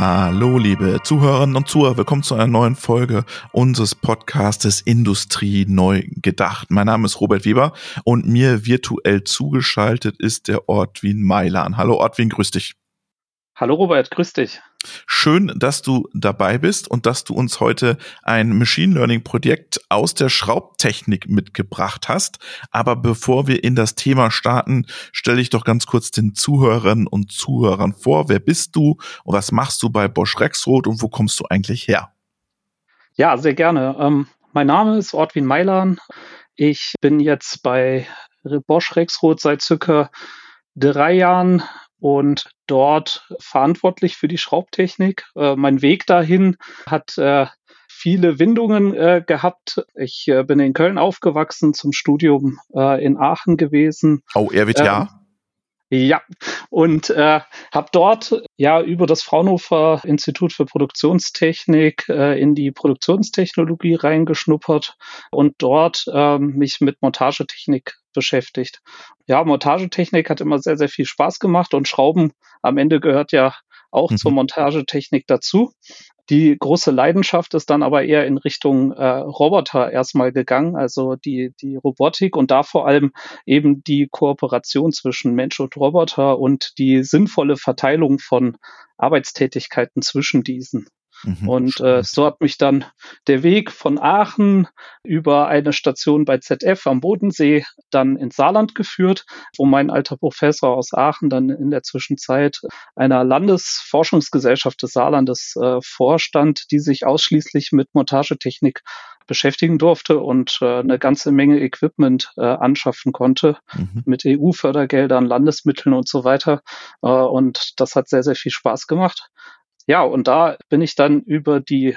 Hallo, liebe Zuhörerinnen und Zuhörer, willkommen zu einer neuen Folge unseres Podcastes Industrie neu gedacht. Mein Name ist Robert Weber und mir virtuell zugeschaltet ist der Ortwin Mailan. Hallo Ortwin, grüß dich. Hallo Robert, grüß dich. Schön, dass du dabei bist und dass du uns heute ein Machine Learning Projekt aus der Schraubtechnik mitgebracht hast. Aber bevor wir in das Thema starten, stelle ich doch ganz kurz den Zuhörerinnen und Zuhörern vor. Wer bist du und was machst du bei Bosch Rexroth und wo kommst du eigentlich her? Ja, sehr gerne. Ähm, mein Name ist Ortwin Meilan. Ich bin jetzt bei Bosch Rexroth seit circa drei Jahren und dort verantwortlich für die Schraubtechnik. Äh, mein Weg dahin hat äh, viele Windungen äh, gehabt. Ich äh, bin in Köln aufgewachsen, zum Studium äh, in Aachen gewesen. Oh, RWTH? Ähm, ja, und äh, habe dort ja über das Fraunhofer Institut für Produktionstechnik äh, in die Produktionstechnologie reingeschnuppert und dort äh, mich mit Montagetechnik beschäftigt. Ja, Montagetechnik hat immer sehr, sehr viel Spaß gemacht und Schrauben am Ende gehört ja auch mhm. zur Montagetechnik dazu. Die große Leidenschaft ist dann aber eher in Richtung äh, Roboter erstmal gegangen, also die, die Robotik und da vor allem eben die Kooperation zwischen Mensch und Roboter und die sinnvolle Verteilung von Arbeitstätigkeiten zwischen diesen. Mhm, und äh, so hat mich dann der Weg von Aachen über eine Station bei ZF am Bodensee dann ins Saarland geführt, wo mein alter Professor aus Aachen dann in der Zwischenzeit einer Landesforschungsgesellschaft des Saarlandes äh, vorstand, die sich ausschließlich mit Montagetechnik beschäftigen durfte und äh, eine ganze Menge Equipment äh, anschaffen konnte mhm. mit EU-Fördergeldern, Landesmitteln und so weiter. Äh, und das hat sehr, sehr viel Spaß gemacht. Ja, und da bin ich dann über die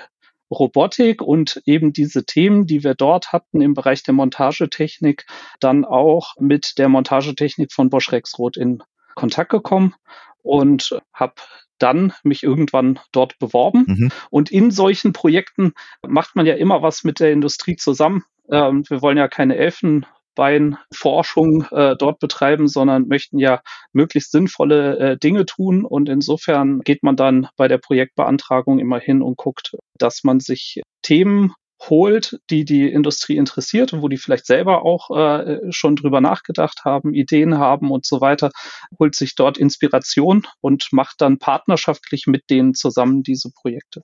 Robotik und eben diese Themen, die wir dort hatten im Bereich der Montagetechnik, dann auch mit der Montagetechnik von Bosch Rexroth in Kontakt gekommen und habe dann mich irgendwann dort beworben. Mhm. Und in solchen Projekten macht man ja immer was mit der Industrie zusammen. Ähm, wir wollen ja keine Elfen Beinforschung äh, dort betreiben, sondern möchten ja möglichst sinnvolle äh, Dinge tun. Und insofern geht man dann bei der Projektbeantragung immer hin und guckt, dass man sich Themen holt, die die Industrie interessiert, wo die vielleicht selber auch äh, schon drüber nachgedacht haben, Ideen haben und so weiter, holt sich dort Inspiration und macht dann partnerschaftlich mit denen zusammen diese Projekte.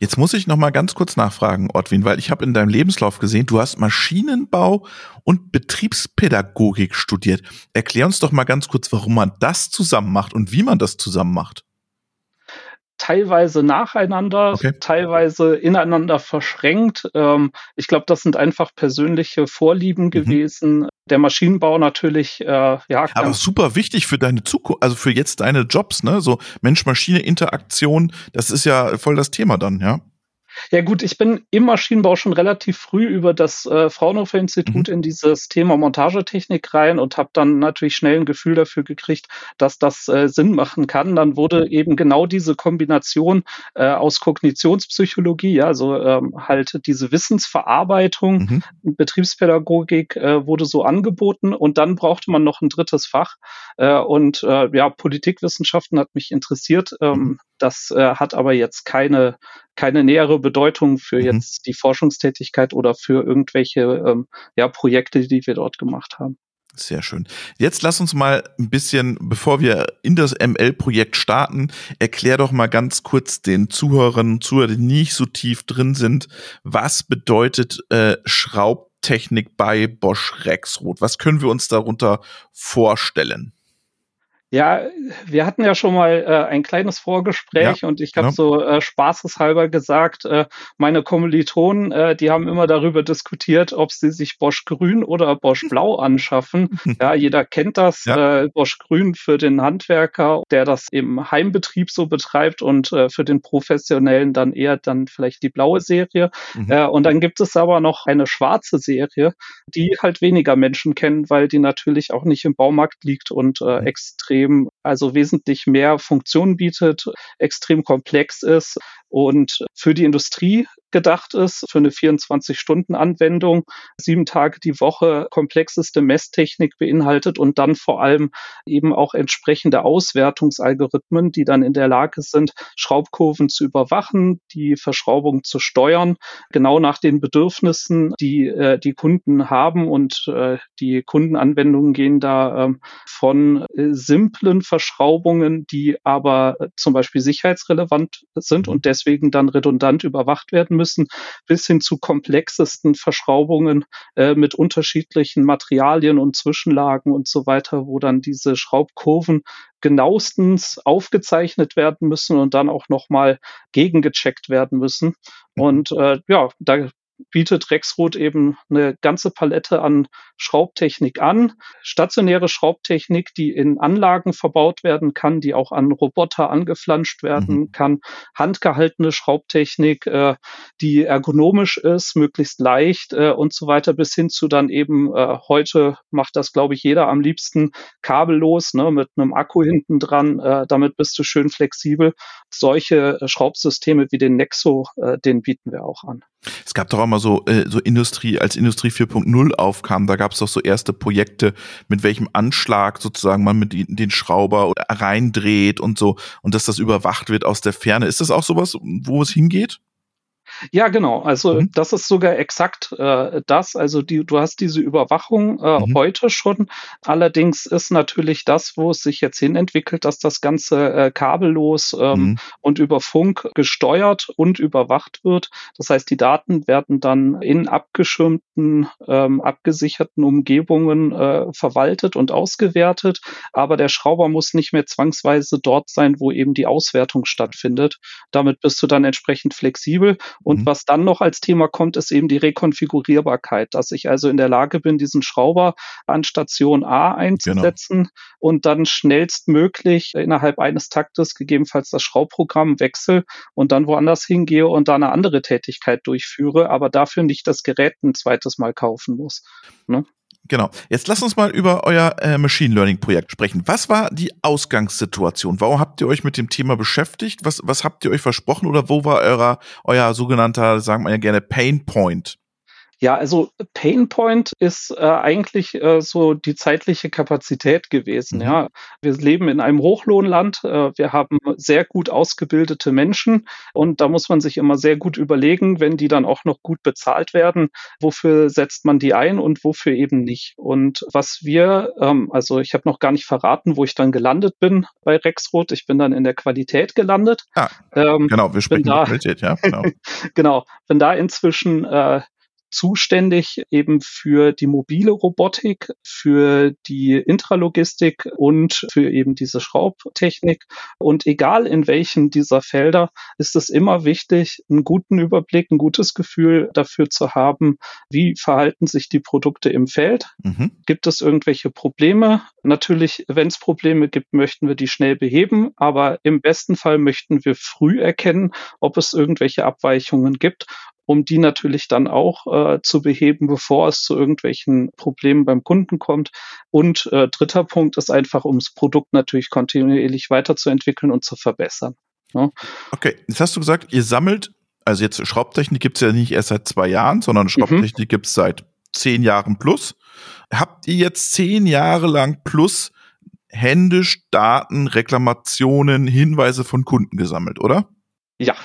Jetzt muss ich noch mal ganz kurz nachfragen, Ortwin, weil ich habe in deinem Lebenslauf gesehen, du hast Maschinenbau und Betriebspädagogik studiert. Erklär uns doch mal ganz kurz, warum man das zusammen macht und wie man das zusammen macht teilweise nacheinander, okay. teilweise ineinander verschränkt. Ähm, ich glaube, das sind einfach persönliche Vorlieben mhm. gewesen. Der Maschinenbau natürlich, äh, ja. Aber super wichtig für deine Zukunft, also für jetzt deine Jobs, ne? So Mensch-Maschine-Interaktion, das ist ja voll das Thema dann, ja. Ja gut, ich bin im Maschinenbau schon relativ früh über das äh, Fraunhofer Institut mhm. in dieses Thema Montagetechnik rein und habe dann natürlich schnell ein Gefühl dafür gekriegt, dass das äh, Sinn machen kann. Dann wurde eben genau diese Kombination äh, aus Kognitionspsychologie, ja, also ähm, halt diese Wissensverarbeitung, mhm. Betriebspädagogik äh, wurde so angeboten und dann brauchte man noch ein drittes Fach äh, und äh, ja, Politikwissenschaften hat mich interessiert. Ähm, mhm. Das äh, hat aber jetzt keine keine nähere Bedeutung für mhm. jetzt die Forschungstätigkeit oder für irgendwelche ähm, ja, Projekte, die wir dort gemacht haben. Sehr schön. Jetzt lass uns mal ein bisschen, bevor wir in das ML-Projekt starten, erklär doch mal ganz kurz den Zuhörerinnen und Zuhörern, die nicht so tief drin sind, was bedeutet äh, Schraubtechnik bei Bosch Rexroth? Was können wir uns darunter vorstellen? Ja, wir hatten ja schon mal äh, ein kleines Vorgespräch ja, und ich habe ja. so äh, spaßeshalber gesagt, äh, meine Kommilitonen, äh, die haben immer darüber diskutiert, ob sie sich Bosch Grün oder Bosch Blau anschaffen. ja, jeder kennt das, ja. äh, Bosch Grün für den Handwerker, der das im Heimbetrieb so betreibt und äh, für den Professionellen dann eher dann vielleicht die blaue Serie. Mhm. Äh, und dann gibt es aber noch eine schwarze Serie, die halt weniger Menschen kennen, weil die natürlich auch nicht im Baumarkt liegt und äh, mhm. extrem extrem, also wesentlich mehr Funktionen bietet, extrem komplex ist und für die Industrie gedacht ist für eine 24-Stunden-Anwendung, sieben Tage die Woche komplexeste Messtechnik beinhaltet und dann vor allem eben auch entsprechende Auswertungsalgorithmen, die dann in der Lage sind, Schraubkurven zu überwachen, die Verschraubung zu steuern, genau nach den Bedürfnissen, die äh, die Kunden haben. Und äh, die Kundenanwendungen gehen da äh, von simplen Verschraubungen, die aber äh, zum Beispiel sicherheitsrelevant sind und deswegen dann redundant überwacht werden müssen, bis hin zu komplexesten Verschraubungen äh, mit unterschiedlichen Materialien und Zwischenlagen und so weiter, wo dann diese Schraubkurven genauestens aufgezeichnet werden müssen und dann auch nochmal gegengecheckt werden müssen. Mhm. Und äh, ja, da bietet Rexroth eben eine ganze Palette an Schraubtechnik an. Stationäre Schraubtechnik, die in Anlagen verbaut werden kann, die auch an Roboter angeflanscht werden mhm. kann. Handgehaltene Schraubtechnik, äh, die ergonomisch ist, möglichst leicht äh, und so weiter, bis hin zu dann eben äh, heute macht das, glaube ich, jeder am liebsten kabellos, ne, mit einem Akku hinten dran. Äh, damit bist du schön flexibel. Solche äh, Schraubsysteme wie den Nexo, äh, den bieten wir auch an. Es gab doch auch mal so, äh, so Industrie, als Industrie 4.0 aufkam, da gab es doch so erste Projekte, mit welchem Anschlag sozusagen man mit den Schrauber reindreht und so und dass das überwacht wird aus der Ferne. Ist das auch sowas, wo es hingeht? Ja, genau. Also mhm. das ist sogar exakt äh, das. Also die, du hast diese Überwachung äh, mhm. heute schon. Allerdings ist natürlich das, wo es sich jetzt hin entwickelt, dass das Ganze äh, kabellos ähm, mhm. und über Funk gesteuert und überwacht wird. Das heißt, die Daten werden dann in abgeschirmten, ähm, abgesicherten Umgebungen äh, verwaltet und ausgewertet. Aber der Schrauber muss nicht mehr zwangsweise dort sein, wo eben die Auswertung stattfindet. Damit bist du dann entsprechend flexibel. Und mhm. was dann noch als Thema kommt, ist eben die Rekonfigurierbarkeit, dass ich also in der Lage bin, diesen Schrauber an Station A einzusetzen genau. und dann schnellstmöglich innerhalb eines Taktes gegebenenfalls das Schraubprogramm wechsle und dann woanders hingehe und da eine andere Tätigkeit durchführe, aber dafür nicht das Gerät ein zweites Mal kaufen muss. Ne? Genau. Jetzt lass uns mal über euer äh, Machine Learning Projekt sprechen. Was war die Ausgangssituation? Warum habt ihr euch mit dem Thema beschäftigt? Was, was habt ihr euch versprochen oder wo war euer, euer sogenannter, sagen wir ja gerne, Pain Point? Ja, also Painpoint ist äh, eigentlich äh, so die zeitliche Kapazität gewesen. Mhm. Ja, wir leben in einem Hochlohnland. Äh, wir haben sehr gut ausgebildete Menschen und da muss man sich immer sehr gut überlegen, wenn die dann auch noch gut bezahlt werden, wofür setzt man die ein und wofür eben nicht. Und was wir, ähm, also ich habe noch gar nicht verraten, wo ich dann gelandet bin bei Rexroth. Ich bin dann in der Qualität gelandet. Ah, ähm, genau, wir sprechen da, Qualität, ja. Genau. genau, bin da inzwischen äh, zuständig eben für die mobile Robotik, für die Intralogistik und für eben diese Schraubtechnik. Und egal in welchen dieser Felder ist es immer wichtig, einen guten Überblick, ein gutes Gefühl dafür zu haben, wie verhalten sich die Produkte im Feld. Mhm. Gibt es irgendwelche Probleme? Natürlich, wenn es Probleme gibt, möchten wir die schnell beheben, aber im besten Fall möchten wir früh erkennen, ob es irgendwelche Abweichungen gibt um die natürlich dann auch äh, zu beheben, bevor es zu irgendwelchen Problemen beim Kunden kommt. Und äh, dritter Punkt ist einfach, um das Produkt natürlich kontinuierlich weiterzuentwickeln und zu verbessern. Ja. Okay, jetzt hast du gesagt, ihr sammelt, also jetzt Schraubtechnik gibt es ja nicht erst seit zwei Jahren, sondern mhm. Schraubtechnik mhm. gibt es seit zehn Jahren plus. Habt ihr jetzt zehn Jahre lang plus händisch Daten, Reklamationen, Hinweise von Kunden gesammelt, oder? Ja,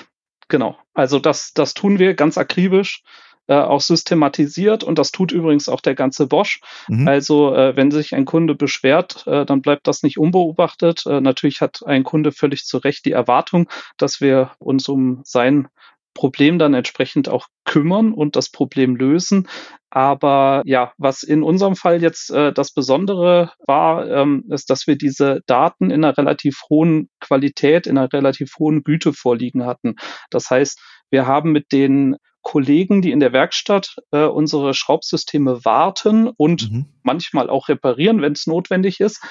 Genau. Also das, das tun wir ganz akribisch, äh, auch systematisiert und das tut übrigens auch der ganze Bosch. Mhm. Also äh, wenn sich ein Kunde beschwert, äh, dann bleibt das nicht unbeobachtet. Äh, natürlich hat ein Kunde völlig zu Recht die Erwartung, dass wir uns um sein Problem dann entsprechend auch kümmern und das Problem lösen. Aber ja, was in unserem Fall jetzt äh, das Besondere war, ähm, ist, dass wir diese Daten in einer relativ hohen Qualität, in einer relativ hohen Güte vorliegen hatten. Das heißt, wir haben mit den Kollegen, die in der Werkstatt äh, unsere Schraubsysteme warten und mhm. manchmal auch reparieren, wenn es notwendig ist,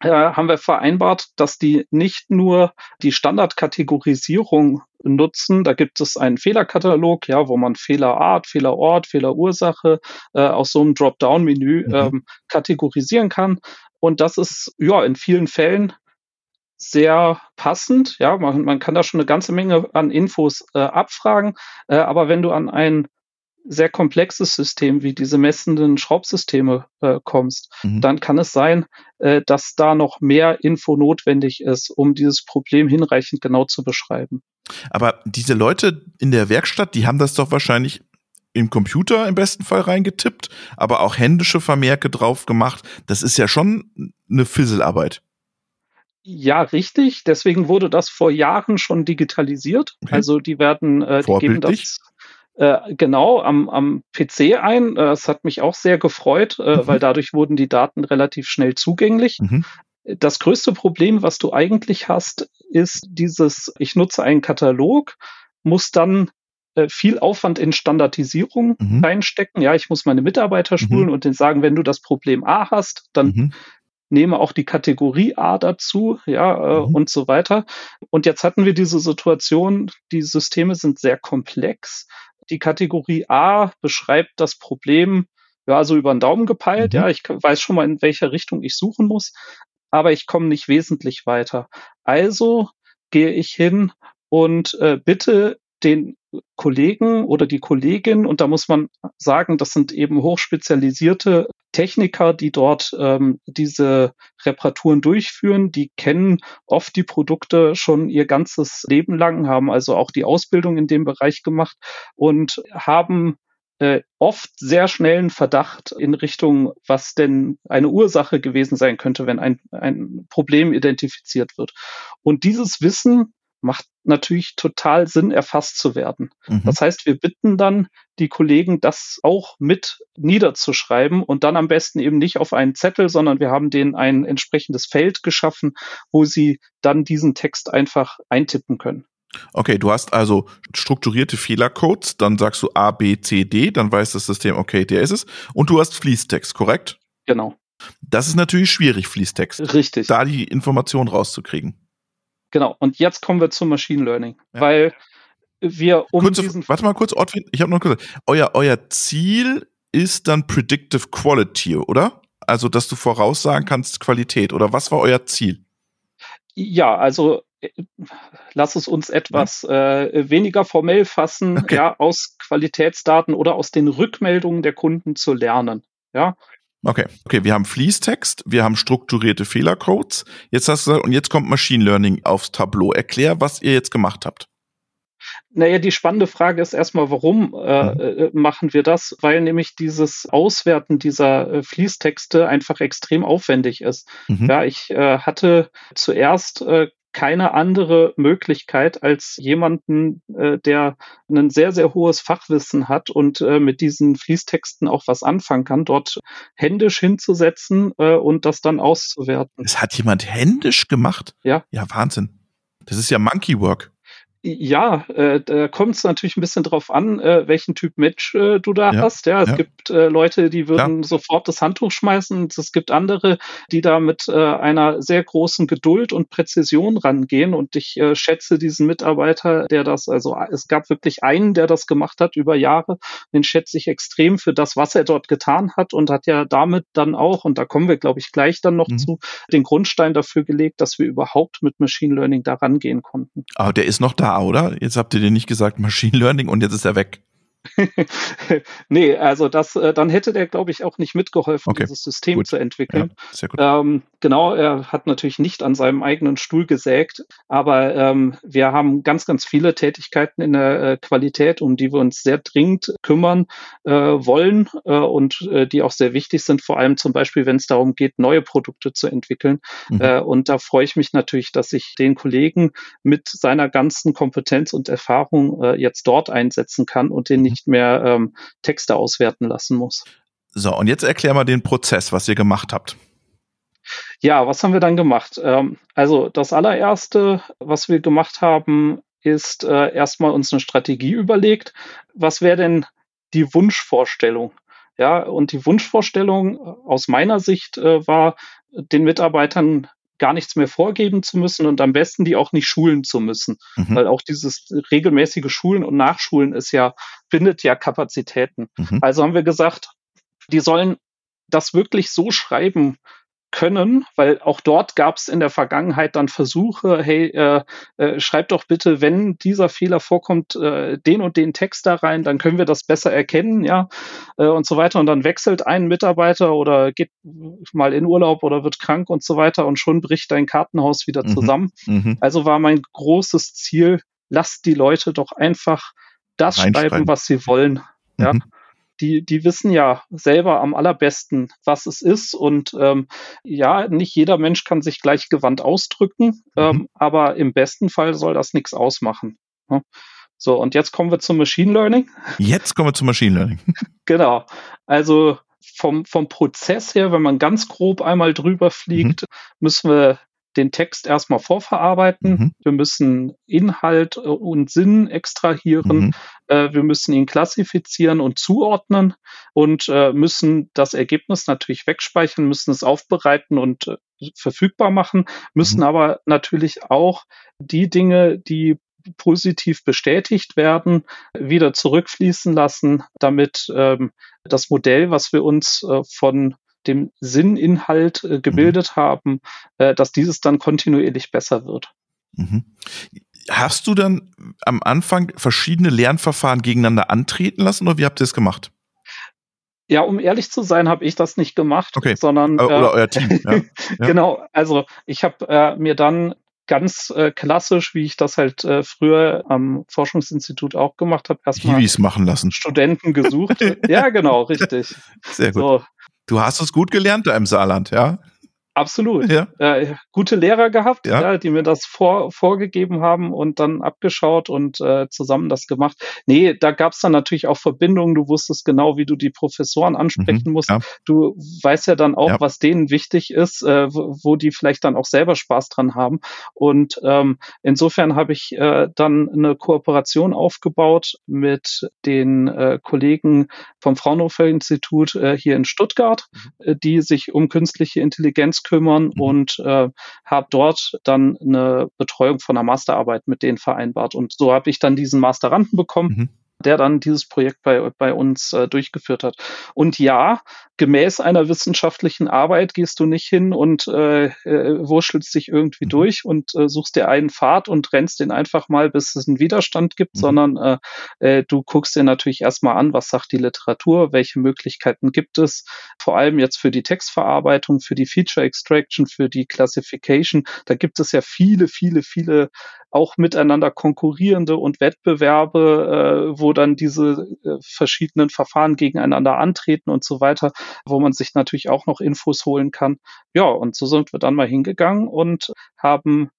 äh, haben wir vereinbart, dass die nicht nur die Standardkategorisierung nutzen. Da gibt es einen Fehlerkatalog, ja, wo man Fehlerart, Fehlerort, Fehlerursache äh, aus so einem Dropdown-Menü mhm. ähm, kategorisieren kann. Und das ist ja in vielen Fällen sehr passend. Ja, man, man kann da schon eine ganze Menge an Infos äh, abfragen. Äh, aber wenn du an ein sehr komplexes System wie diese messenden Schraubsysteme äh, kommst, mhm. dann kann es sein, äh, dass da noch mehr Info notwendig ist, um dieses Problem hinreichend genau zu beschreiben. Aber diese Leute in der Werkstatt, die haben das doch wahrscheinlich im Computer im besten Fall reingetippt, aber auch händische Vermerke drauf gemacht. Das ist ja schon eine Fisselarbeit. Ja, richtig. Deswegen wurde das vor Jahren schon digitalisiert. Okay. Also die werden, äh, die geben das äh, genau am, am PC ein. Äh, das hat mich auch sehr gefreut, äh, mhm. weil dadurch wurden die Daten relativ schnell zugänglich. Mhm. Das größte Problem, was du eigentlich hast, ist dieses, ich nutze einen Katalog, muss dann äh, viel Aufwand in Standardisierung mhm. reinstecken. Ja, ich muss meine Mitarbeiter mhm. schulen und denen sagen, wenn du das Problem A hast, dann mhm. Nehme auch die Kategorie A dazu, ja, äh, mhm. und so weiter. Und jetzt hatten wir diese Situation, die Systeme sind sehr komplex die Kategorie A beschreibt das Problem, ja, so über den Daumen gepeilt. Mhm. Ja, ich weiß schon mal, in welcher Richtung ich suchen muss, aber ich komme nicht wesentlich weiter. Also gehe ich hin und äh, bitte den Kollegen oder die Kollegin, und da muss man sagen, das sind eben hochspezialisierte Techniker, die dort ähm, diese Reparaturen durchführen, die kennen oft die Produkte schon ihr ganzes Leben lang, haben also auch die Ausbildung in dem Bereich gemacht und haben äh, oft sehr schnellen Verdacht in Richtung, was denn eine Ursache gewesen sein könnte, wenn ein, ein Problem identifiziert wird. Und dieses Wissen macht natürlich total Sinn, erfasst zu werden. Mhm. Das heißt, wir bitten dann die Kollegen, das auch mit niederzuschreiben und dann am besten eben nicht auf einen Zettel, sondern wir haben denen ein entsprechendes Feld geschaffen, wo sie dann diesen Text einfach eintippen können. Okay, du hast also strukturierte Fehlercodes, dann sagst du A, B, C, D, dann weiß das System, okay, der ist es. Und du hast Fließtext, korrekt? Genau. Das ist natürlich schwierig, Fließtext. Richtig. Da die Information rauszukriegen. Genau. Und jetzt kommen wir zum Machine Learning, ja. weil wir um Kurze, diesen. Warte mal kurz, Ortwin, ich habe noch kurz. Euer, euer Ziel ist dann Predictive Quality, oder? Also, dass du voraussagen kannst Qualität. Oder was war euer Ziel? Ja, also äh, lass es uns etwas äh, weniger formell fassen, okay. ja, aus Qualitätsdaten oder aus den Rückmeldungen der Kunden zu lernen. Ja, Okay, okay, wir haben Fließtext, wir haben strukturierte Fehlercodes. Jetzt hast du gesagt, und jetzt kommt Machine Learning aufs Tableau. Erklär, was ihr jetzt gemacht habt. Naja, die spannende Frage ist erstmal, warum äh, mhm. Äh, machen wir das? Weil nämlich dieses Auswerten dieser äh, Fließtexte einfach extrem aufwendig ist. Mhm. Ja, ich äh, hatte zuerst äh, keine andere Möglichkeit als jemanden, äh, der ein sehr, sehr hohes Fachwissen hat und äh, mit diesen Fließtexten auch was anfangen kann, dort händisch hinzusetzen äh, und das dann auszuwerten. Es hat jemand händisch gemacht? Ja. Ja, Wahnsinn. Das ist ja Monkey Work. Ja, äh, da kommt es natürlich ein bisschen drauf an, äh, welchen Typ Match äh, du da ja, hast. Ja, es ja. gibt äh, Leute, die würden sofort das Handtuch schmeißen. Es gibt andere, die da mit äh, einer sehr großen Geduld und Präzision rangehen. Und ich äh, schätze diesen Mitarbeiter, der das, also es gab wirklich einen, der das gemacht hat über Jahre. Den schätze ich extrem für das, was er dort getan hat und hat ja damit dann auch, und da kommen wir, glaube ich, gleich dann noch mhm. zu, den Grundstein dafür gelegt, dass wir überhaupt mit Machine Learning da rangehen konnten. Aber der ist noch da oder? Jetzt habt ihr dir nicht gesagt Machine Learning und jetzt ist er weg. nee, also das, äh, dann hätte der, glaube ich, auch nicht mitgeholfen, okay. dieses System gut. zu entwickeln. Ja, sehr gut. Ähm, genau, er hat natürlich nicht an seinem eigenen Stuhl gesägt, aber ähm, wir haben ganz, ganz viele Tätigkeiten in der äh, Qualität, um die wir uns sehr dringend kümmern äh, wollen äh, und äh, die auch sehr wichtig sind, vor allem zum Beispiel, wenn es darum geht, neue Produkte zu entwickeln. Mhm. Äh, und da freue ich mich natürlich, dass ich den Kollegen mit seiner ganzen Kompetenz und Erfahrung jetzt dort einsetzen kann und den nicht nicht mehr ähm, Texte auswerten lassen muss. So, und jetzt erklär mal den Prozess, was ihr gemacht habt. Ja, was haben wir dann gemacht? Ähm, also das allererste, was wir gemacht haben, ist äh, erstmal uns eine Strategie überlegt. Was wäre denn die Wunschvorstellung? Ja, und die Wunschvorstellung aus meiner Sicht äh, war, den Mitarbeitern gar nichts mehr vorgeben zu müssen und am besten die auch nicht schulen zu müssen. Mhm. Weil auch dieses regelmäßige Schulen und Nachschulen ist ja, bindet ja Kapazitäten. Mhm. Also haben wir gesagt, die sollen das wirklich so schreiben können, weil auch dort gab es in der Vergangenheit dann Versuche, hey, äh, äh, schreib doch bitte, wenn dieser Fehler vorkommt, äh, den und den Text da rein, dann können wir das besser erkennen, ja, äh, und so weiter. Und dann wechselt ein Mitarbeiter oder geht mal in Urlaub oder wird krank und so weiter und schon bricht dein Kartenhaus wieder mhm. zusammen. Mhm. Also war mein großes Ziel, lasst die Leute doch einfach das schreiben, was sie wollen. Ja. Mhm die, die wissen ja selber am allerbesten, was es ist. Und ähm, ja, nicht jeder Mensch kann sich gleich gewandt ausdrücken, mhm. ähm, aber im besten Fall soll das nichts ausmachen. Ja? So, und jetzt kommen wir zum Machine Learning. Jetzt kommen wir zum Machine Learning. genau. Also vom, vom Prozess her, wenn man ganz grob einmal drüber fliegt, mhm. müssen wir den Text erstmal vorverarbeiten. Mhm. Wir müssen Inhalt äh, und Sinn extrahieren. Mhm. Äh, wir müssen ihn klassifizieren und zuordnen und äh, müssen das Ergebnis natürlich wegspeichern, müssen es aufbereiten und verfügbar machen, müssen mhm. aber natürlich auch die Dinge, die positiv bestätigt werden, wieder zurückfließen lassen, damit ähm, das Modell, was wir uns äh, von dem Sinninhalt äh, gebildet mhm. haben, äh, dass dieses dann kontinuierlich besser wird. Mhm. Hast du dann am Anfang verschiedene Lernverfahren gegeneinander antreten lassen oder wie habt ihr es gemacht? Ja, um ehrlich zu sein, habe ich das nicht gemacht, okay. sondern oder äh, euer Team. Ja. ja. genau. Also ich habe äh, mir dann ganz äh, klassisch, wie ich das halt äh, früher am Forschungsinstitut auch gemacht habe, erstmal Hiwis machen lassen. Studenten gesucht. ja, genau, richtig. Sehr gut. So, Du hast es gut gelernt da im Saarland, ja? Absolut. Ja. Äh, gute Lehrer gehabt, ja. ja. die mir das vor, vorgegeben haben und dann abgeschaut und äh, zusammen das gemacht. Nee, da gab es dann natürlich auch Verbindungen. Du wusstest genau, wie du die Professoren ansprechen mhm, musst. Du weißt ja dann auch, was denen wichtig ist, äh, wo, wo, die vielleicht dann auch selber Spaß dran haben. Und ähm, insofern habe ich äh, dann eine Kooperation aufgebaut mit den äh, Kollegen vom Fraunhofer Institut äh, hier in Stuttgart, mhm. die sich um künstliche Intelligenz kümmern mhm. und äh, habe dort dann eine Betreuung von der Masterarbeit mit denen vereinbart. Und so habe ich dann diesen Masteranden bekommen. Mhm der dann dieses Projekt bei, bei uns äh, durchgeführt hat. Und ja, gemäß einer wissenschaftlichen Arbeit gehst du nicht hin und äh, äh, wurschtelst dich irgendwie mhm. durch und äh, suchst dir einen Pfad und rennst den einfach mal, bis es einen Widerstand gibt, mhm. sondern äh, äh, du guckst dir natürlich erstmal an, was sagt die Literatur, welche Möglichkeiten gibt es, vor allem jetzt für die Textverarbeitung, für die Feature Extraction, für die Classification. Da gibt es ja viele, viele, viele auch miteinander konkurrierende und Wettbewerbe, äh, wo dann diese äh, verschiedenen Verfahren gegeneinander antreten und so weiter, wo man sich natürlich auch noch Infos holen kann. Ja, und so sind wir dann mal hingegangen und haben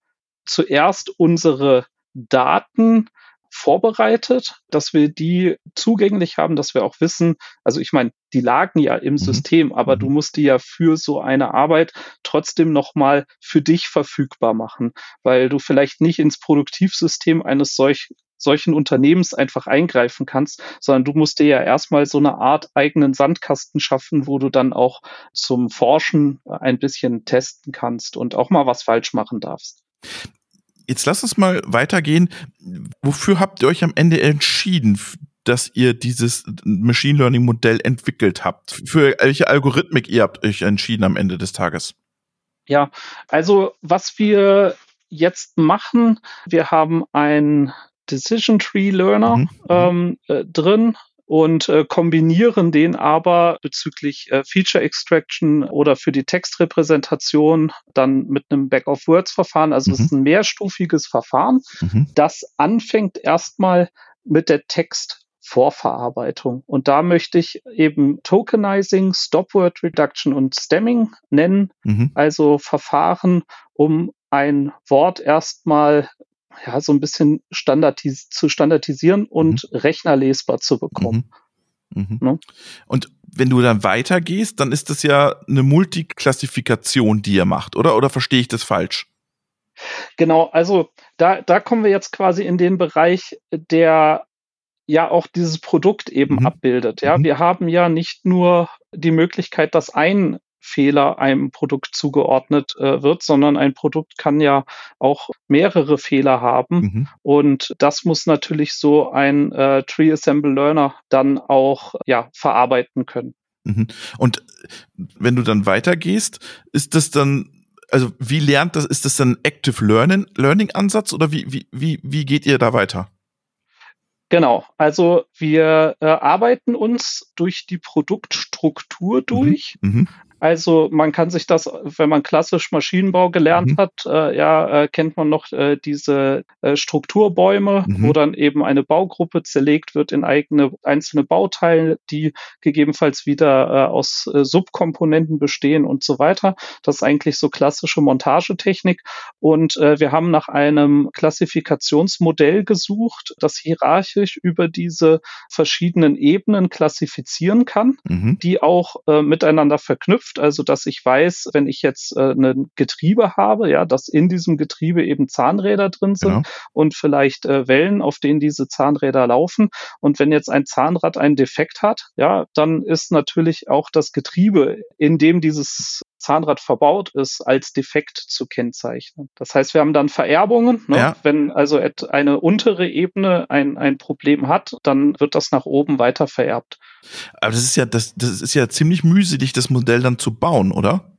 zuerst unsere Daten vorbereitet, dass wir die zugänglich haben, dass wir auch wissen, also ich meine, die lagen ja im mhm. System, aber mhm. du musst die ja für so eine Arbeit trotzdem nochmal für dich verfügbar machen, weil du vielleicht nicht ins Produktivsystem eines solch, solchen Unternehmens einfach eingreifen kannst, sondern du musst dir ja erstmal so eine Art eigenen Sandkasten schaffen, wo du dann auch zum Forschen ein bisschen testen kannst und auch mal was falsch machen darfst. Jetzt lass uns mal weitergehen. Wofür habt ihr euch am Ende entschieden, dass ihr dieses Machine Learning Modell entwickelt habt? Für welche Algorithmik ihr habt euch entschieden am Ende des Tages? Ja, also was wir jetzt machen, wir haben ein Decision Tree Learner mhm. ähm, äh, drin, und äh, kombinieren den aber bezüglich äh, Feature Extraction oder für die Textrepräsentation dann mit einem Back-of-Words-Verfahren. Also es mhm. ist ein mehrstufiges Verfahren, mhm. das anfängt erstmal mit der Text Vorverarbeitung. Und da möchte ich eben Tokenizing, Stopword Reduction und Stemming nennen, mhm. also Verfahren, um ein Wort erstmal ja, so ein bisschen standardis zu standardisieren und mhm. rechnerlesbar zu bekommen. Mhm. Mhm. Ne? Und wenn du dann weitergehst, dann ist das ja eine Multiklassifikation, die ihr macht, oder? Oder verstehe ich das falsch? Genau, also da, da kommen wir jetzt quasi in den Bereich, der ja auch dieses Produkt eben mhm. abbildet. Ja, mhm. wir haben ja nicht nur die Möglichkeit, dass ein Fehler einem Produkt zugeordnet äh, wird, sondern ein Produkt kann ja auch mehrere Fehler haben. Mhm. Und das muss natürlich so ein äh, Tree Assemble Learner dann auch ja, verarbeiten können. Mhm. Und wenn du dann weitergehst, ist das dann, also wie lernt das, ist das dann Active Learning, Learning Ansatz oder wie, wie, wie, wie geht ihr da weiter? Genau, also wir äh, arbeiten uns durch die Produktstruktur Mhm. durch. Mhm. Also man kann sich das, wenn man klassisch Maschinenbau gelernt Mhm. hat, äh, ja, äh, kennt man noch äh, diese äh, Strukturbäume, Mhm. wo dann eben eine Baugruppe zerlegt wird in eigene einzelne Bauteile, die gegebenenfalls wieder äh, aus äh, Subkomponenten bestehen und so weiter. Das ist eigentlich so klassische Montagetechnik. Und wir haben nach einem Klassifikationsmodell gesucht, das hierarchisch über diese verschiedenen Ebenen klassifizieren kann Mhm. die auch miteinander verknüpft, also dass ich weiß, wenn ich jetzt äh, ein Getriebe habe, ja, dass in diesem Getriebe eben Zahnräder drin sind Genau. und vielleicht äh, Wellen, auf denen diese Zahnräder laufen. Und wenn jetzt ein Zahnrad einen Defekt hat, ja, dann ist natürlich auch das Getriebe, in dem dieses Zahnrad verbaut ist, als defekt zu kennzeichnen. Das heißt, wir haben dann Vererbungen. Ne? Ja. Wenn also eine untere Ebene ein, ein Problem hat, dann wird das nach oben weiter vererbt. Aber das ist ja, das, das ist ja ziemlich mühselig, das Modell dann zu bauen, oder?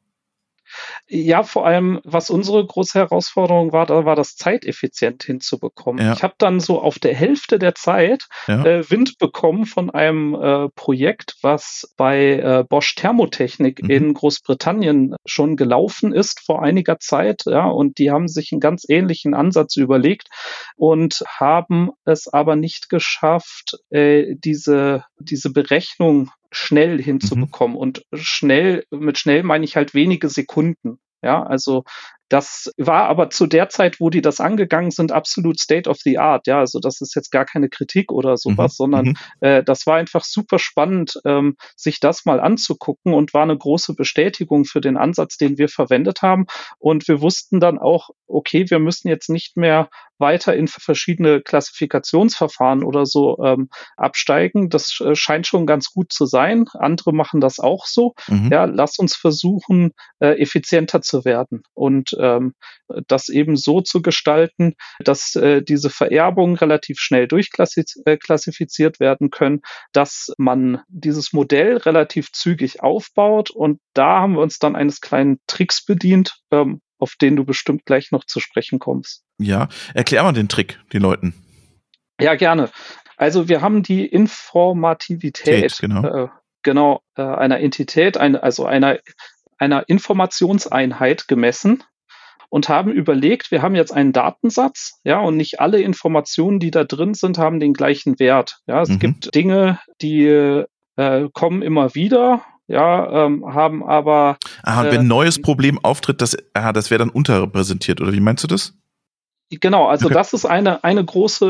Ja, vor allem, was unsere große Herausforderung war, da war das zeiteffizient hinzubekommen. Ja. Ich habe dann so auf der Hälfte der Zeit Ja. äh, Wind bekommen von einem äh, Projekt, was bei äh, Bosch Thermotechnik Mhm. in Großbritannien schon gelaufen ist vor einiger Zeit. Ja, und die haben sich einen ganz ähnlichen Ansatz überlegt und haben es aber nicht geschafft, äh, diese, diese Berechnung schnell hinzubekommen. Und schnell, mit schnell meine ich halt wenige Sekunden. Ja, also das war aber zu der Zeit, wo die das angegangen sind, absolut State of the Art. Ja, also das ist jetzt gar keine Kritik oder sowas, Mhm. sondern Mhm. äh, das war einfach super spannend, ähm, sich das mal anzugucken und war eine große Bestätigung für den Ansatz, den wir verwendet haben. Und wir wussten dann auch, okay, wir müssen jetzt nicht mehr weiter in verschiedene Klassifikationsverfahren oder so ähm, absteigen. Das äh, scheint schon ganz gut zu sein. Andere machen das auch so. Mhm. Ja, lass uns versuchen, äh, effizienter zu werden und ähm, das eben so zu gestalten, dass äh, diese Vererbungen relativ schnell durchklassifiziert werden können, dass man dieses Modell relativ zügig aufbaut und da haben wir uns dann eines kleinen Tricks bedient, ähm, auf den du bestimmt gleich noch zu sprechen kommst. Ja, erklär mal den Trick den Leuten. Ja, gerne. Also wir haben die Informativität Tät, genau. äh, genau äh, einer Entität, ein, also einer, einer Informationseinheit gemessen und haben überlegt, wir haben jetzt einen Datensatz, ja, und nicht alle Informationen, die da drin sind, haben den gleichen Wert. Ja, es Mhm. gibt Dinge, die äh, kommen immer wieder, ja, ähm, haben aber Ah, und Äh, wenn ein neues Problem auftritt, das, ah, das wäre dann unterrepräsentiert, oder wie meinst du das? Genau, also Okay. das ist eine, eine große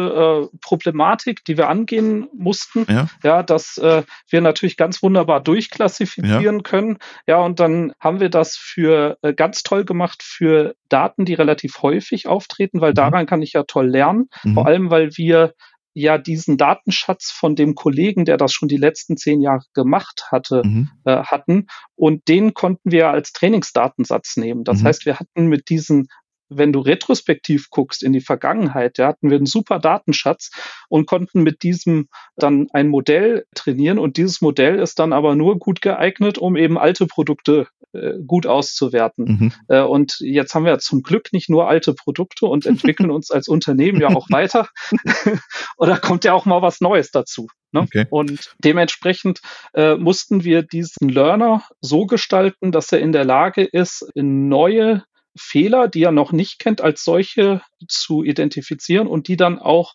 äh, Problematik, die wir angehen mussten. Ja. Ja, dass äh, wir natürlich ganz wunderbar durchklassifizieren können. Ja, und dann haben wir das für äh, ganz toll gemacht für Daten, die relativ häufig auftreten, weil Mhm. daran kann ich ja toll lernen. Mhm. Vor allem, weil wir ja diesen Datenschatz von dem Kollegen, der das schon die letzten zehn Jahre gemacht hatte, Mhm. äh, hatten. Und den konnten wir als Trainingsdatensatz nehmen. Das Mhm. heißt, wir hatten mit diesen, wenn du retrospektiv guckst in die Vergangenheit, ja, hatten wir einen super Datenschatz und konnten mit diesem dann ein Modell trainieren. Und dieses Modell ist dann aber nur gut geeignet, um eben alte Produkte äh, gut auszuwerten. Mhm. Äh, und jetzt haben wir zum Glück nicht nur alte Produkte und entwickeln uns als Unternehmen ja auch weiter. Oder kommt ja auch mal was Neues dazu. Ne? Okay. Und dementsprechend äh, mussten wir diesen Learner so gestalten, dass er in der Lage ist, in neue Fehler, die er noch nicht kennt, als solche zu identifizieren und die dann auch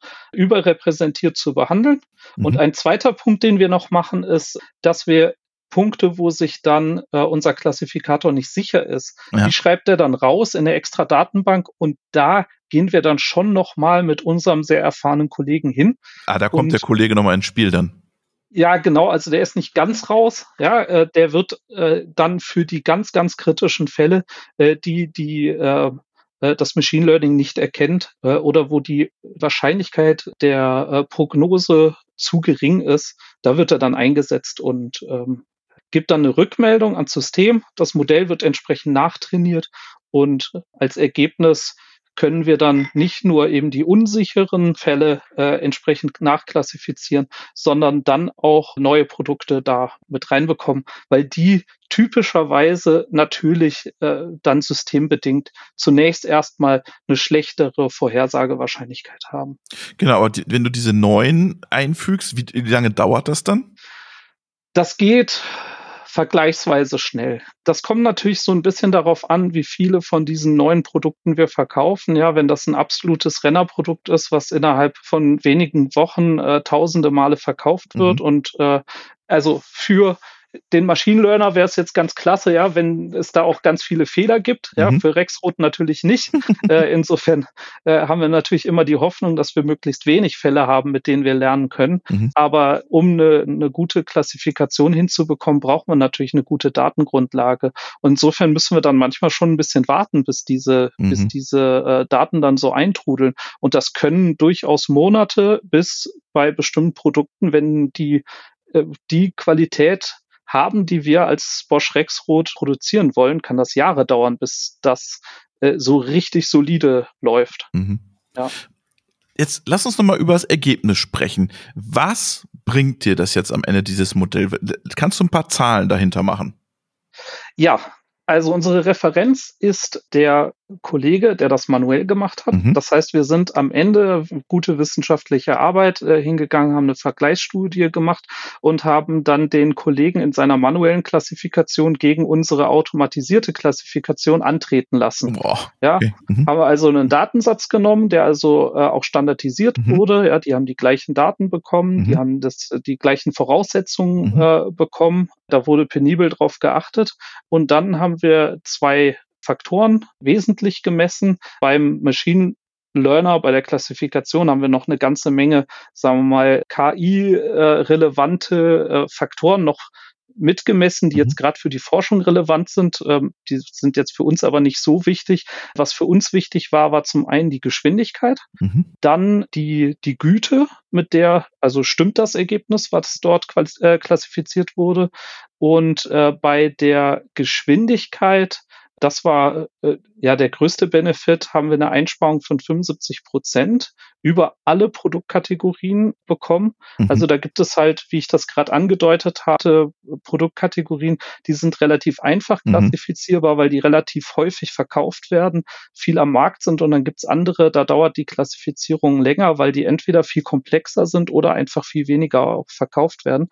überrepräsentiert zu behandeln. Und Mhm. ein zweiter Punkt, den wir noch machen, ist, dass wir Punkte, wo sich dann äh, unser Klassifikator nicht sicher ist, Ja. die schreibt er dann raus in eine extra Datenbank und da gehen wir dann schon nochmal mit unserem sehr erfahrenen Kollegen hin. Ah, da kommt Und- der Kollege nochmal ins Spiel dann. Ja, genau, also der ist nicht ganz raus. Ja, äh, der wird äh, dann für die ganz, ganz kritischen Fälle, äh, die, die äh, äh, das Machine Learning nicht erkennt äh, oder wo die Wahrscheinlichkeit der Prognose zu gering ist, da wird er dann eingesetzt und ähm, gibt dann eine Rückmeldung ans System. Das Modell wird entsprechend nachtrainiert und als Ergebnis können wir dann nicht nur eben die unsicheren Fälle äh, entsprechend nachklassifizieren, sondern dann auch neue Produkte da mit reinbekommen, weil die typischerweise natürlich äh, dann systembedingt zunächst erstmal eine schlechtere Vorhersagewahrscheinlichkeit haben. Genau, aber die, wenn du diese neuen einfügst, wie, wie lange dauert das dann? Das geht vergleichsweise schnell. Das kommt natürlich so ein bisschen darauf an, wie viele von diesen neuen Produkten wir verkaufen. Ja, wenn das ein absolutes Rennerprodukt ist, was innerhalb von wenigen Wochen äh, tausende Male verkauft wird mhm. und äh, also für den Machine Learner wäre es jetzt ganz klasse, ja, wenn es da auch ganz viele Fehler gibt. Ja, mhm. für Rexroth natürlich nicht. äh, insofern äh, haben wir natürlich immer die Hoffnung, dass wir möglichst wenig Fälle haben, mit denen wir lernen können. Mhm. Aber um eine, eine gute Klassifikation hinzubekommen, braucht man natürlich eine gute Datengrundlage. Und insofern müssen wir dann manchmal schon ein bisschen warten, bis diese, mhm. bis diese äh, Daten dann so eintrudeln. Und das können durchaus Monate bis bei bestimmten Produkten, wenn die äh, die Qualität haben, die wir als Bosch Rexroth produzieren wollen, kann das Jahre dauern, bis das äh, so richtig solide läuft. Mhm. Ja. Jetzt lass uns nochmal über das Ergebnis sprechen. Was bringt dir das jetzt am Ende dieses Modell? Kannst du ein paar Zahlen dahinter machen? Ja, also unsere Referenz ist der Kollege, der das manuell gemacht hat. Mhm. Das heißt, wir sind am Ende gute wissenschaftliche Arbeit äh, hingegangen, haben eine Vergleichsstudie gemacht und haben dann den Kollegen in seiner manuellen Klassifikation gegen unsere automatisierte Klassifikation antreten lassen. Boah, ja, okay. mhm. haben wir also einen Datensatz genommen, der also äh, auch standardisiert mhm. wurde. Ja, die haben die gleichen Daten bekommen, die mhm. haben das, die gleichen Voraussetzungen mhm. äh, bekommen. Da wurde penibel drauf geachtet. Und dann haben wir zwei Faktoren wesentlich gemessen. Beim Machine Learner bei der Klassifikation haben wir noch eine ganze Menge, sagen wir mal, KI-relevante äh, Faktoren noch mitgemessen, die mhm. jetzt gerade für die Forschung relevant sind. Ähm, die sind jetzt für uns aber nicht so wichtig. Was für uns wichtig war, war zum einen die Geschwindigkeit, mhm. dann die, die Güte, mit der, also stimmt das Ergebnis, was dort äh, klassifiziert wurde. Und äh, bei der Geschwindigkeit das war äh, ja der größte Benefit, haben wir eine Einsparung von 75 Prozent über alle Produktkategorien bekommen. Mhm. Also da gibt es halt, wie ich das gerade angedeutet hatte, Produktkategorien, die sind relativ einfach mhm. klassifizierbar, mhm. weil die relativ häufig verkauft werden, viel am Markt sind und dann gibt es andere, da dauert die Klassifizierung länger, weil die entweder viel komplexer sind oder einfach viel weniger auch verkauft werden.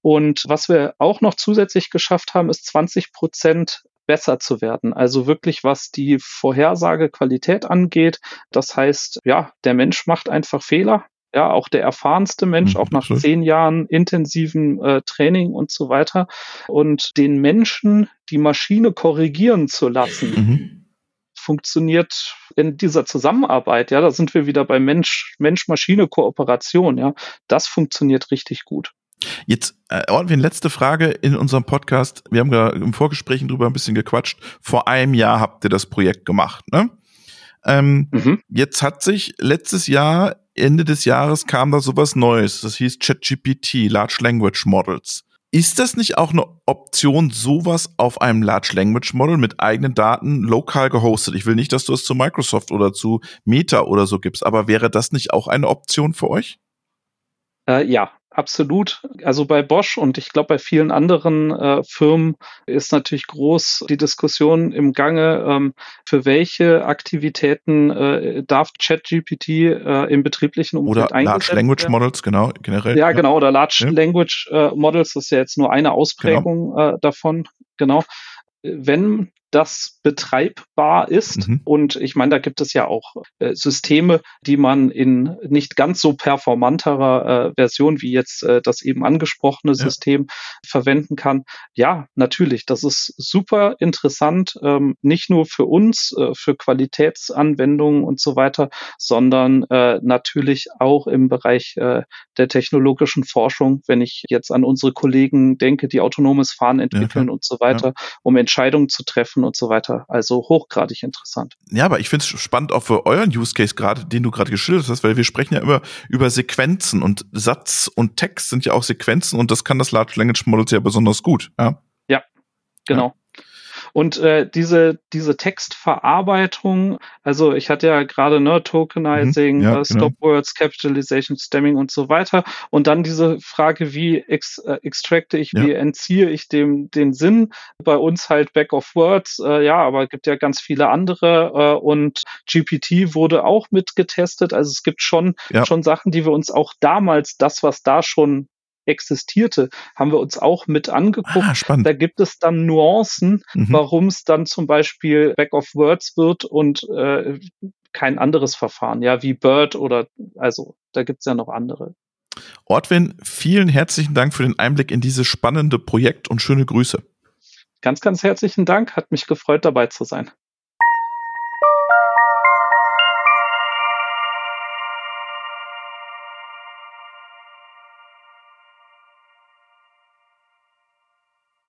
Und was wir auch noch zusätzlich geschafft haben, ist 20 Prozent besser zu werden. Also wirklich, was die Vorhersagequalität angeht. Das heißt, ja, der Mensch macht einfach Fehler. Ja, auch der erfahrenste Mensch, mhm, auch nach zehn Jahren intensiven äh, Training und so weiter. Und den Menschen die Maschine korrigieren zu lassen, mhm funktioniert in dieser Zusammenarbeit, ja, da sind wir wieder bei Mensch, Mensch-Maschine-Kooperation, ja, das funktioniert richtig gut. Jetzt, äh, Ortwin, letzte Frage in unserem Podcast. Wir haben ja im Vorgespräch drüber ein bisschen gequatscht. Vor einem Jahr habt ihr das Projekt gemacht, ne? Ähm, mhm. Jetzt hat sich letztes Jahr, Ende des Jahres kam da sowas Neues. Das hieß ChatGPT, Large Language Models. Ist das nicht auch eine Option, sowas auf einem Large Language Model mit eigenen Daten lokal gehostet? Ich will nicht, dass du es zu Microsoft oder zu Meta oder so gibst, aber wäre das nicht auch eine Option für euch? Äh, ja, absolut. Also bei Bosch und ich glaube bei vielen anderen äh, Firmen ist natürlich groß die Diskussion im Gange, ähm, für welche Aktivitäten äh, darf ChatGPT äh, im betrieblichen Umfeld oder Large Language werden. Models, genau, generell. Ja, genau, oder Large ja. Language äh, Models, das ist ja jetzt nur eine Ausprägung genau. davon, genau. Wenn das betreibbar ist. Mhm. Und ich meine, da gibt es ja auch äh, Systeme, die man in nicht ganz so performanterer äh, Version wie jetzt äh, das eben angesprochene ja. System verwenden kann. Ja, natürlich, das ist super interessant, ähm, nicht nur für uns, äh, für Qualitätsanwendungen und so weiter, sondern äh, natürlich auch im Bereich äh, der technologischen Forschung, wenn ich jetzt an unsere Kollegen denke, die autonomes Fahren entwickeln ja, und so weiter, ja. um Entscheidungen zu treffen und so weiter. Also hochgradig interessant. Ja, aber ich finde es spannend auch für euren Use Case gerade, den du gerade geschildert hast, weil wir sprechen ja immer über Sequenzen und Satz und Text sind ja auch Sequenzen und das kann das Large Language Model ja besonders gut. Ja, ja genau. Ja. Und äh, diese, diese Textverarbeitung, also ich hatte ja gerade ne, Tokenizing, mhm, ja, äh, Stop genau. Words, Capitalization, Stemming und so weiter. Und dann diese Frage, wie ex, äh, extracte ich, ja. wie entziehe ich dem den Sinn? Bei uns halt Back of Words, äh, ja, aber gibt ja ganz viele andere äh, und GPT wurde auch mitgetestet. Also es gibt schon, ja. schon Sachen, die wir uns auch damals, das, was da schon existierte, haben wir uns auch mit angeguckt. Ah, spannend. Da gibt es dann Nuancen, mhm. warum es dann zum Beispiel Back of Words wird und äh, kein anderes Verfahren, ja, wie Bird oder also da gibt es ja noch andere. Ortwin, vielen herzlichen Dank für den Einblick in dieses spannende Projekt und schöne Grüße. Ganz, ganz herzlichen Dank. Hat mich gefreut, dabei zu sein.